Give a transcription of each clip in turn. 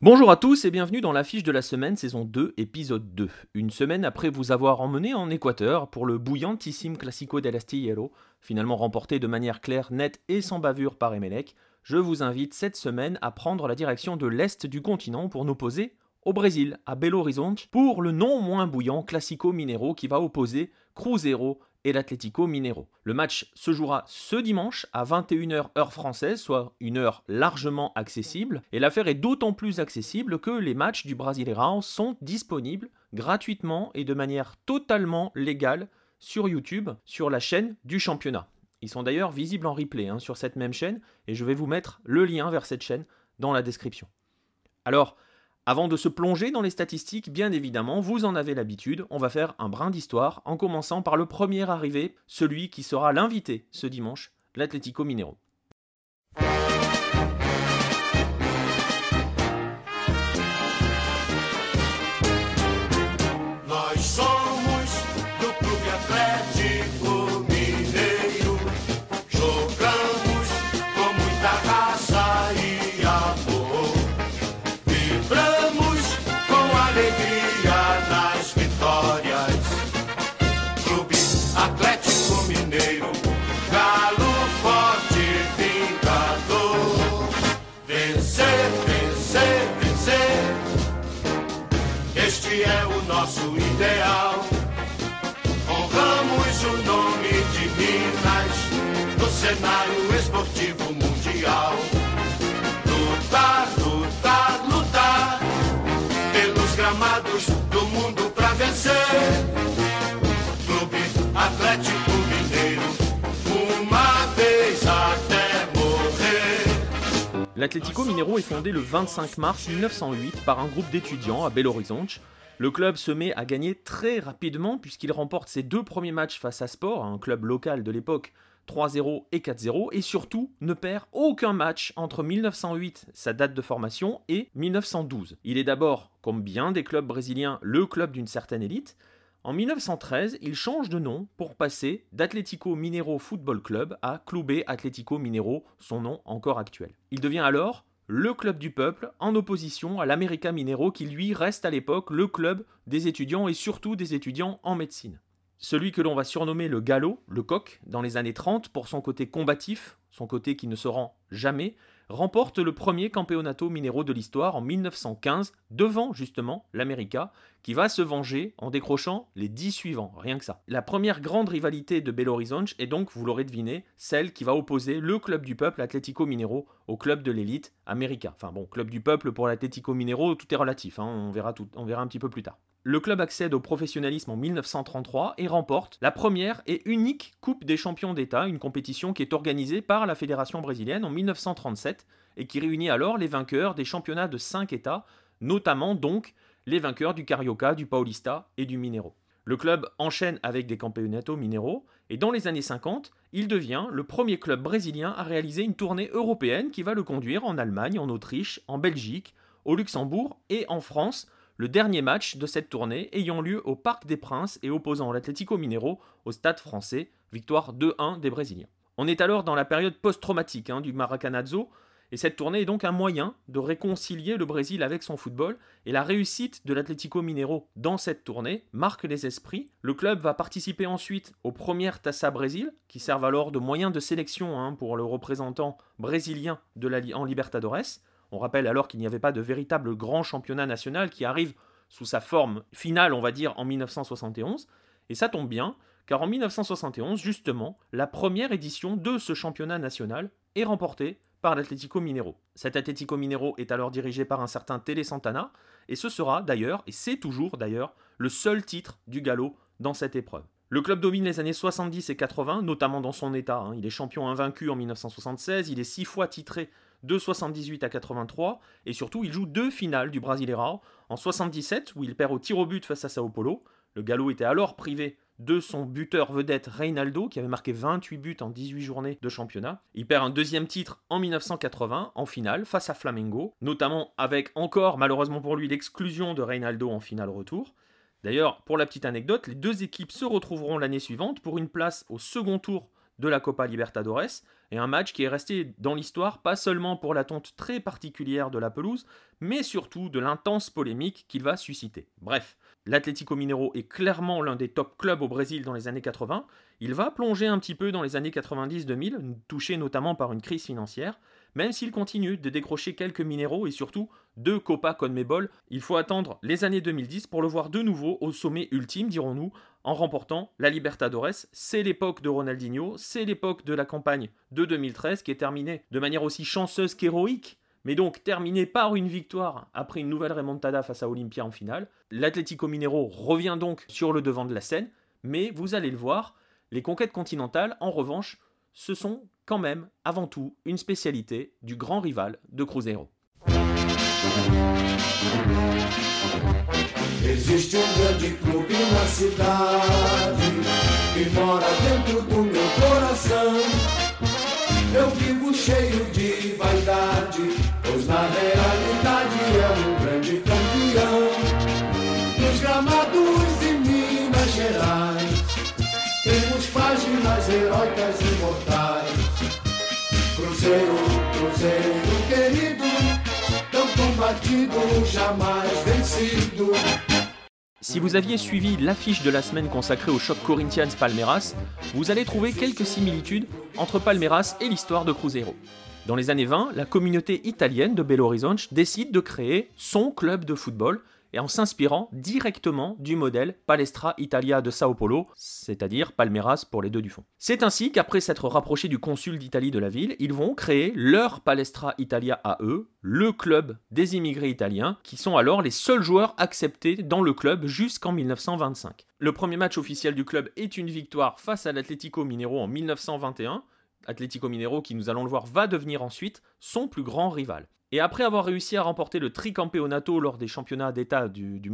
Bonjour à tous et bienvenue dans l'affiche de la semaine saison 2 épisode 2. Une semaine après vous avoir emmené en Équateur pour le bouillantissime Classico del Astillero, finalement remporté de manière claire, nette et sans bavure par Emelec, je vous invite cette semaine à prendre la direction de l'est du continent pour nous poser au Brésil, à Belo Horizonte, pour le non moins bouillant Classico Mineiro qui va opposer Cruzeiro et l'Atlético Mineiro. Le match se jouera ce dimanche à 21h heure française, soit une heure largement accessible, et l'affaire est d'autant plus accessible que les matchs du Brasileirão sont disponibles gratuitement et de manière totalement légale sur YouTube, sur la chaîne du championnat. Ils sont d'ailleurs visibles en replay hein, sur cette même chaîne, et je vais vous mettre le lien vers cette chaîne dans la description. Alors, avant de se plonger dans les statistiques, bien évidemment, vous en avez l'habitude, on va faire un brin d'histoire en commençant par le premier arrivé, celui qui sera l'invité ce dimanche, l'Atlético Mineiro. L'Atlético Mineiro est fondé le 25 mars 1908 par un groupe d'étudiants à Belo Horizonte. Le club se met à gagner très rapidement puisqu'il remporte ses deux premiers matchs face à Sport, un club local de l'époque, 3-0 et 4-0, et surtout ne perd aucun match entre 1908, sa date de formation, et 1912. Il est d'abord, comme bien des clubs brésiliens, le club d'une certaine élite, en 1913, il change de nom pour passer d'Atlético Mineiro Football Club à Clube Atlético Mineiro, son nom encore actuel. Il devient alors le club du peuple en opposition à l'América Mineiro qui lui reste à l'époque le club des étudiants et surtout des étudiants en médecine. Celui que l'on va surnommer le galop, le coq, dans les années 30 pour son côté combatif, son côté qui ne se rend jamais, remporte le premier Campeonato Minero de l'histoire en 1915 devant justement l'América qui va se venger en décrochant les 10 suivants, rien que ça. La première grande rivalité de Belo Horizonte est donc, vous l'aurez deviné, celle qui va opposer le club du peuple Atlético Minero au club de l'élite América. Enfin bon, club du peuple pour l'Atlético Minero, tout est relatif, hein, on, verra tout, on verra un petit peu plus tard le club accède au professionnalisme en 1933 et remporte la première et unique Coupe des champions d'État, une compétition qui est organisée par la Fédération brésilienne en 1937 et qui réunit alors les vainqueurs des championnats de 5 États, notamment donc les vainqueurs du Carioca, du Paulista et du Mineiro. Le club enchaîne avec des Campeonato Mineiro et dans les années 50, il devient le premier club brésilien à réaliser une tournée européenne qui va le conduire en Allemagne, en Autriche, en Belgique, au Luxembourg et en France le dernier match de cette tournée ayant lieu au Parc des Princes et opposant l'Atlético Mineiro au Stade français, victoire 2-1 des Brésiliens. On est alors dans la période post-traumatique hein, du Maracanazo, et cette tournée est donc un moyen de réconcilier le Brésil avec son football, et la réussite de l'Atlético Mineiro dans cette tournée marque les esprits. Le club va participer ensuite aux premières Tassa Brésil, qui servent alors de moyen de sélection hein, pour le représentant brésilien en Libertadores, on rappelle alors qu'il n'y avait pas de véritable grand championnat national qui arrive sous sa forme finale, on va dire, en 1971. Et ça tombe bien, car en 1971, justement, la première édition de ce championnat national est remportée par l'Atlético Mineiro. Cet Atlético Mineiro est alors dirigé par un certain Télé Santana, et ce sera d'ailleurs, et c'est toujours d'ailleurs, le seul titre du galop dans cette épreuve. Le club domine les années 70 et 80, notamment dans son état. Hein. Il est champion invaincu en 1976, il est six fois titré de 78 à 83, et surtout il joue deux finales du Brasileirão, en 77 où il perd au tir au but face à Sao Paulo, le Gallo était alors privé de son buteur vedette Reinaldo, qui avait marqué 28 buts en 18 journées de championnat. Il perd un deuxième titre en 1980, en finale, face à Flamengo, notamment avec encore, malheureusement pour lui, l'exclusion de Reinaldo en finale retour. D'ailleurs, pour la petite anecdote, les deux équipes se retrouveront l'année suivante pour une place au second tour de la Copa Libertadores, et un match qui est resté dans l'histoire pas seulement pour la tonte très particulière de la pelouse, mais surtout de l'intense polémique qu'il va susciter. Bref, l'Atlético Mineiro est clairement l'un des top clubs au Brésil dans les années 80, il va plonger un petit peu dans les années 90-2000, touché notamment par une crise financière, même s'il continue de décrocher quelques minéraux et surtout deux Copa Conmebol, il faut attendre les années 2010 pour le voir de nouveau au sommet ultime, dirons-nous, en remportant la Libertadores. C'est l'époque de Ronaldinho, c'est l'époque de la campagne de 2013 qui est terminée de manière aussi chanceuse qu'héroïque, mais donc terminée par une victoire après une nouvelle remontada face à Olympia en finale. L'Atlético Mineiro revient donc sur le devant de la scène, mais vous allez le voir, les conquêtes continentales, en revanche, ce sont quand même, avant tout, une spécialité du grand rival de Cruzeiro. Existe um grande clube na cidade que mora dentro do meu coração. Eu vivo cheio de vaidade, pois na realidade Si vous aviez suivi l'affiche de la semaine consacrée au choc Corinthians-Palmeiras, vous allez trouver quelques similitudes entre Palmeiras et l'histoire de Cruzeiro. Dans les années 20, la communauté italienne de Belo Horizonte décide de créer son club de football en s'inspirant directement du modèle Palestra Italia de Sao Paulo, c'est-à-dire Palmeiras pour les deux du fond. C'est ainsi qu'après s'être rapprochés du consul d'Italie de la ville, ils vont créer leur Palestra Italia à eux, le club des immigrés italiens, qui sont alors les seuls joueurs acceptés dans le club jusqu'en 1925. Le premier match officiel du club est une victoire face à l'Atlético Mineiro en 1921, Atlético Mineiro qui, nous allons le voir, va devenir ensuite son plus grand rival. Et après avoir réussi à remporter le tricampeonato lors des championnats d'État du, du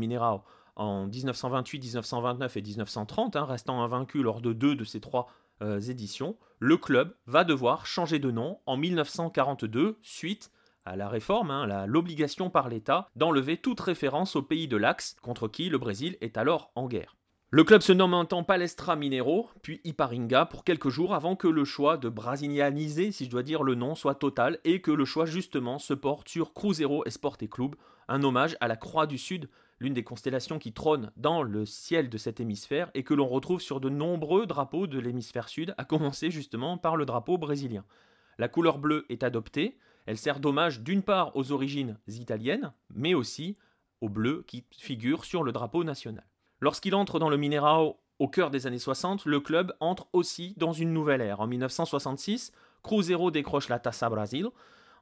en 1928, 1929 et 1930, hein, restant invaincu lors de deux de ces trois euh, éditions, le club va devoir changer de nom en 1942 suite à la réforme, hein, l'obligation par l'État d'enlever toute référence au pays de l'Axe contre qui le Brésil est alors en guerre. Le club se nomme un temps Palestra Mineiro, puis Iparinga pour quelques jours avant que le choix de brasilianiser, si je dois dire le nom, soit total et que le choix justement se porte sur Cruzeiro Esporte Club, un hommage à la Croix du Sud, l'une des constellations qui trône dans le ciel de cet hémisphère et que l'on retrouve sur de nombreux drapeaux de l'hémisphère sud, à commencer justement par le drapeau brésilien. La couleur bleue est adoptée, elle sert d'hommage d'une part aux origines italiennes, mais aussi au bleu qui figure sur le drapeau national. Lorsqu'il entre dans le Mineirao au cœur des années 60, le club entre aussi dans une nouvelle ère. En 1966, Cruzeiro décroche la Taça Brasil,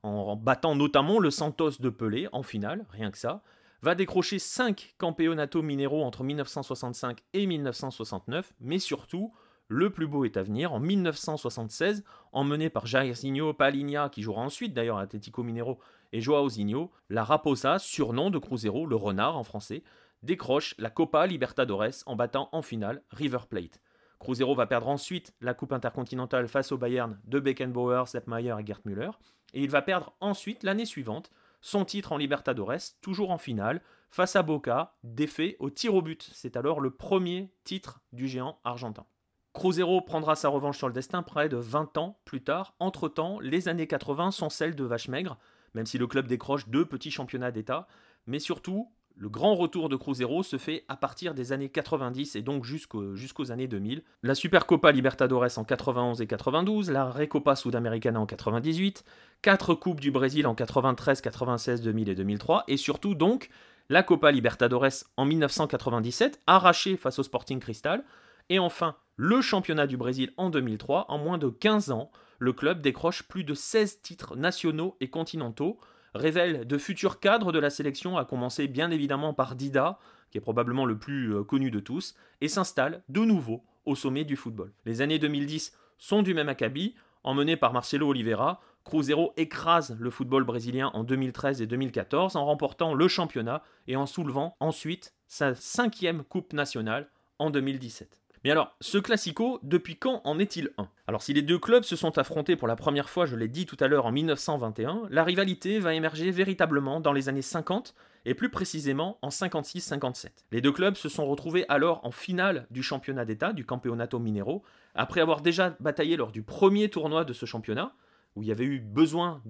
en battant notamment le Santos de Pelé en finale, rien que ça, va décrocher 5 campeonato mineiro entre 1965 et 1969, mais surtout, le plus beau est à venir en 1976, emmené par Jairzinho Palinha, qui jouera ensuite d'ailleurs à Atlético Mineiro, et Joao Zinho, la Raposa, surnom de Cruzeiro, le renard en français, décroche la Copa Libertadores en battant en finale River Plate. Cruzeiro va perdre ensuite la Coupe intercontinentale face au Bayern de Beckenbauer, Sepp et Gerd Müller. Et il va perdre ensuite, l'année suivante, son titre en Libertadores, toujours en finale, face à Boca, défait au tir au but. C'est alors le premier titre du géant argentin. Cruzeiro prendra sa revanche sur le destin près de 20 ans plus tard. Entre-temps, les années 80 sont celles de vache maigre, même si le club décroche deux petits championnats d'État. Mais surtout, le grand retour de Cruzeiro se fait à partir des années 90 et donc jusqu'aux années 2000. La Supercopa Libertadores en 91 et 92, la Recopa Sudamericana en 98, quatre Coupes du Brésil en 93, 96, 2000 et 2003, et surtout donc la Copa Libertadores en 1997, arrachée face au Sporting Cristal, et enfin le championnat du Brésil en 2003. En moins de 15 ans, le club décroche plus de 16 titres nationaux et continentaux, révèle de futurs cadres de la sélection, à commencer bien évidemment par Dida, qui est probablement le plus euh, connu de tous, et s'installe de nouveau au sommet du football. Les années 2010 sont du même acabit, emmené par Marcelo Oliveira, Cruzeiro écrase le football brésilien en 2013 et 2014 en remportant le championnat et en soulevant ensuite sa cinquième Coupe nationale en 2017. Mais alors, ce classico, depuis quand en est-il un? Alors, si les deux clubs se sont affrontés pour la première fois, je l'ai dit tout à l'heure, en 1921, la rivalité va émerger véritablement dans les années 50 et plus précisément en 56-57. Les deux clubs se sont retrouvés alors en finale du championnat d'État, du Campeonato Minero, après avoir déjà bataillé lors du premier tournoi de ce championnat, où il y avait eu besoin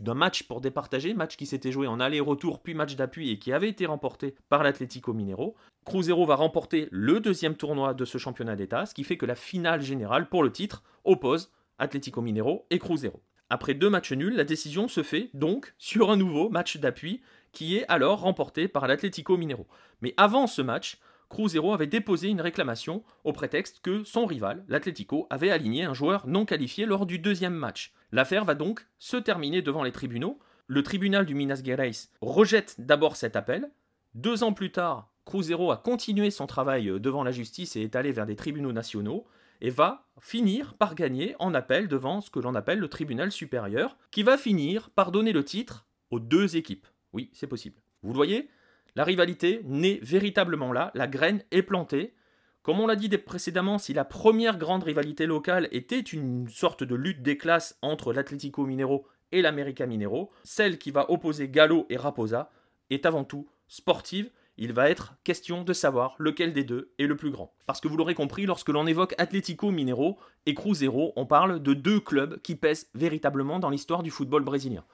d'un match pour départager, match qui s'était joué en aller-retour puis match d'appui et qui avait été remporté par l'Atlético Minero. Cruzeiro va remporter le deuxième tournoi de ce championnat d'État, ce qui fait que la finale générale pour le titre oppose Atlético Minero et Cruzeiro. Après deux matchs nuls, la décision se fait donc sur un nouveau match d'appui qui est alors remporté par l'Atlético Minero. Mais avant ce match, Cruzeiro avait déposé une réclamation au prétexte que son rival, l'Atlético, avait aligné un joueur non qualifié lors du deuxième match. L'affaire va donc se terminer devant les tribunaux. Le tribunal du Minas Gerais rejette d'abord cet appel. Deux ans plus tard, Cruzeiro a continué son travail devant la justice et est allé vers des tribunaux nationaux et va finir par gagner en appel devant ce que l'on appelle le tribunal supérieur, qui va finir par donner le titre aux deux équipes. Oui, c'est possible. Vous le voyez La rivalité naît véritablement là, la graine est plantée. Comme on l'a dit précédemment, si la première grande rivalité locale était une sorte de lutte des classes entre l'Atlético Minero et l'América Minero, celle qui va opposer Gallo et Raposa est avant tout sportive il va être question de savoir lequel des deux est le plus grand. Parce que vous l'aurez compris, lorsque l'on évoque Atlético Minero et Cruzeiro, on parle de deux clubs qui pèsent véritablement dans l'histoire du football brésilien.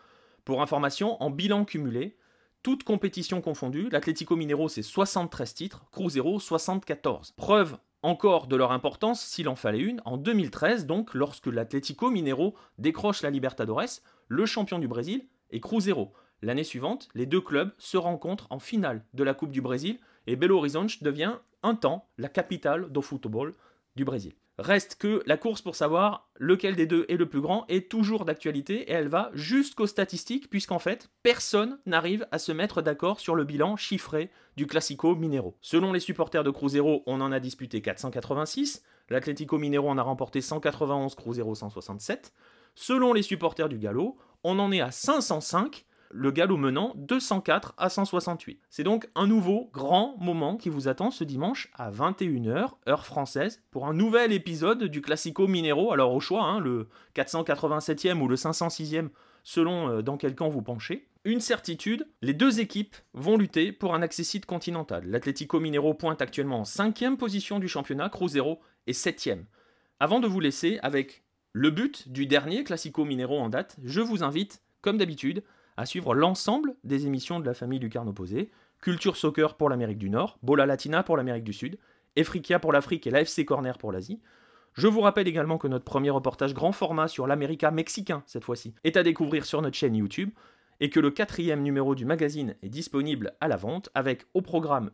Pour information, en bilan cumulé, toutes compétitions confondues, l'Atlético Minero c'est 73 titres, Cruzeiro 74. Preuve encore de leur importance, s'il en fallait une, en 2013 donc, lorsque l'Atlético Minero décroche la Libertadores, le champion du Brésil est Cruzeiro. L'année suivante, les deux clubs se rencontrent en finale de la Coupe du Brésil et Belo Horizonte devient un temps la capitale do football du Brésil. Reste que la course pour savoir lequel des deux est le plus grand est toujours d'actualité et elle va jusqu'aux statistiques puisqu'en fait personne n'arrive à se mettre d'accord sur le bilan chiffré du Classico Minero. Selon les supporters de Cruzeiro, on en a disputé 486, l'Atlético Minero en a remporté 191, Cruzeiro 167. Selon les supporters du Gallo, on en est à 505 le galop menant 204 à 168. C'est donc un nouveau grand moment qui vous attend ce dimanche à 21h, heure française, pour un nouvel épisode du Classico Minero. Alors au choix, hein, le 487e ou le 506e, selon euh, dans quel camp vous penchez. Une certitude, les deux équipes vont lutter pour un accessite continental. L'Atlético Minero pointe actuellement en 5 position du championnat, Cruzeiro est 7 Avant de vous laisser avec le but du dernier Classico Minero en date, je vous invite, comme d'habitude, à suivre l'ensemble des émissions de la famille Lucarne Opposé, Culture Soccer pour l'Amérique du Nord, Bola Latina pour l'Amérique du Sud, Efrikia pour l'Afrique et l'AFC Corner pour l'Asie. Je vous rappelle également que notre premier reportage grand format sur l'América mexicain, cette fois-ci, est à découvrir sur notre chaîne YouTube, et que le quatrième numéro du magazine est disponible à la vente, avec au programme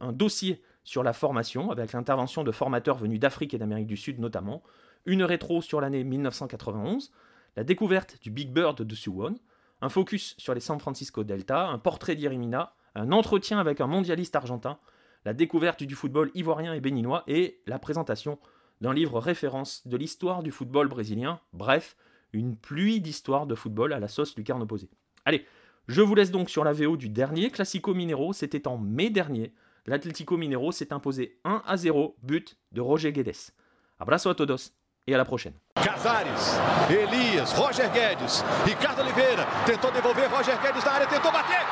un dossier sur la formation, avec l'intervention de formateurs venus d'Afrique et d'Amérique du Sud notamment, une rétro sur l'année 1991, la découverte du Big Bird de Suwon, un focus sur les San Francisco Delta, un portrait d'Irimina, un entretien avec un mondialiste argentin, la découverte du football ivoirien et béninois et la présentation d'un livre référence de l'histoire du football brésilien, bref, une pluie d'histoires de football à la sauce lucarne opposée. Allez, je vous laisse donc sur la VO du dernier Classico Minero, c'était en mai dernier. L'Atlético Minero s'est imposé 1 à 0, but de Roger Guedes. Abraço a todos e à la prochaine. Casares, Elias, Roger Guedes, Ricardo Oliveira tentou devolver, Roger Guedes na área, tentou bater.